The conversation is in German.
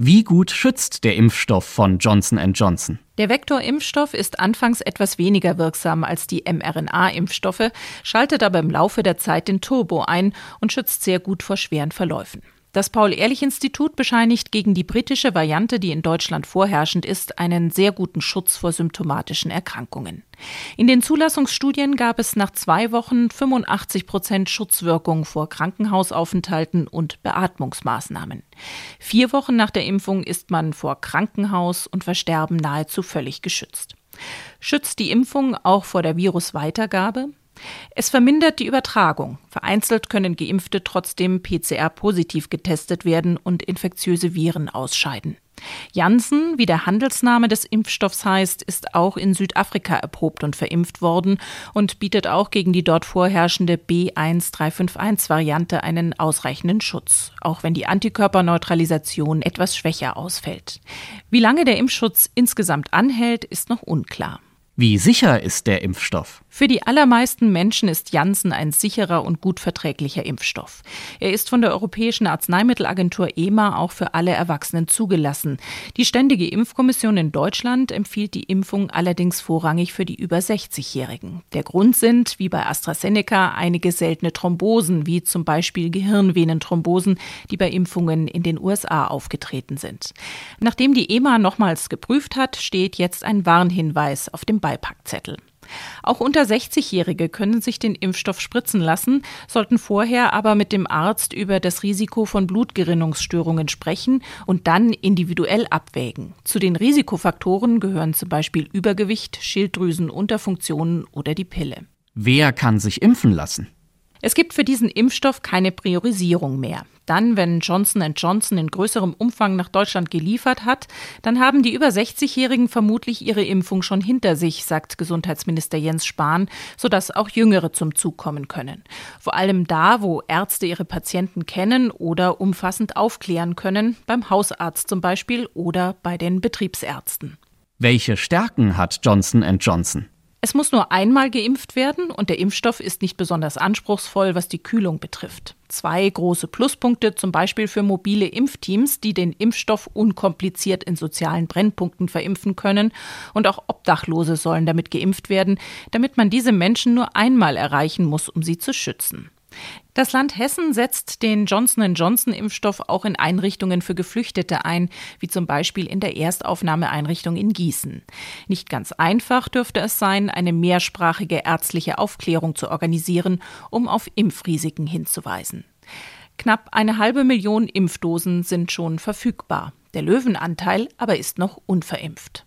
Wie gut schützt der Impfstoff von Johnson Johnson? Der Vektorimpfstoff ist anfangs etwas weniger wirksam als die mRNA-Impfstoffe, schaltet aber im Laufe der Zeit den Turbo ein und schützt sehr gut vor schweren Verläufen. Das Paul-Ehrlich-Institut bescheinigt gegen die britische Variante, die in Deutschland vorherrschend ist, einen sehr guten Schutz vor symptomatischen Erkrankungen. In den Zulassungsstudien gab es nach zwei Wochen 85 Prozent Schutzwirkung vor Krankenhausaufenthalten und Beatmungsmaßnahmen. Vier Wochen nach der Impfung ist man vor Krankenhaus und Versterben nahezu völlig geschützt. Schützt die Impfung auch vor der Virusweitergabe? Es vermindert die Übertragung. Vereinzelt können Geimpfte trotzdem PCR-positiv getestet werden und infektiöse Viren ausscheiden. Janssen, wie der Handelsname des Impfstoffs heißt, ist auch in Südafrika erprobt und verimpft worden und bietet auch gegen die dort vorherrschende B1351-Variante einen ausreichenden Schutz, auch wenn die Antikörperneutralisation etwas schwächer ausfällt. Wie lange der Impfschutz insgesamt anhält, ist noch unklar. Wie sicher ist der Impfstoff? Für die allermeisten Menschen ist Janssen ein sicherer und gut verträglicher Impfstoff. Er ist von der Europäischen Arzneimittelagentur EMA auch für alle Erwachsenen zugelassen. Die Ständige Impfkommission in Deutschland empfiehlt die Impfung allerdings vorrangig für die über 60-Jährigen. Der Grund sind, wie bei AstraZeneca, einige seltene Thrombosen, wie zum Beispiel Gehirnvenenthrombosen, die bei Impfungen in den USA aufgetreten sind. Nachdem die EMA nochmals geprüft hat, steht jetzt ein Warnhinweis auf dem Beipackzettel. Auch unter 60-Jährige können sich den Impfstoff spritzen lassen, sollten vorher aber mit dem Arzt über das Risiko von Blutgerinnungsstörungen sprechen und dann individuell abwägen. Zu den Risikofaktoren gehören zum Beispiel Übergewicht, Schilddrüsenunterfunktionen oder die Pille. Wer kann sich impfen lassen? Es gibt für diesen Impfstoff keine Priorisierung mehr. Dann, wenn Johnson Johnson in größerem Umfang nach Deutschland geliefert hat, dann haben die über 60-Jährigen vermutlich ihre Impfung schon hinter sich, sagt Gesundheitsminister Jens Spahn, sodass auch Jüngere zum Zug kommen können. Vor allem da, wo Ärzte ihre Patienten kennen oder umfassend aufklären können, beim Hausarzt zum Beispiel oder bei den Betriebsärzten. Welche Stärken hat Johnson Johnson? Es muss nur einmal geimpft werden und der Impfstoff ist nicht besonders anspruchsvoll, was die Kühlung betrifft. Zwei große Pluspunkte zum Beispiel für mobile Impfteams, die den Impfstoff unkompliziert in sozialen Brennpunkten verimpfen können. Und auch Obdachlose sollen damit geimpft werden, damit man diese Menschen nur einmal erreichen muss, um sie zu schützen. Das Land Hessen setzt den Johnson Johnson Impfstoff auch in Einrichtungen für Geflüchtete ein, wie zum Beispiel in der Erstaufnahmeeinrichtung in Gießen. Nicht ganz einfach dürfte es sein, eine mehrsprachige ärztliche Aufklärung zu organisieren, um auf Impfrisiken hinzuweisen. Knapp eine halbe Million Impfdosen sind schon verfügbar. Der Löwenanteil aber ist noch unverimpft.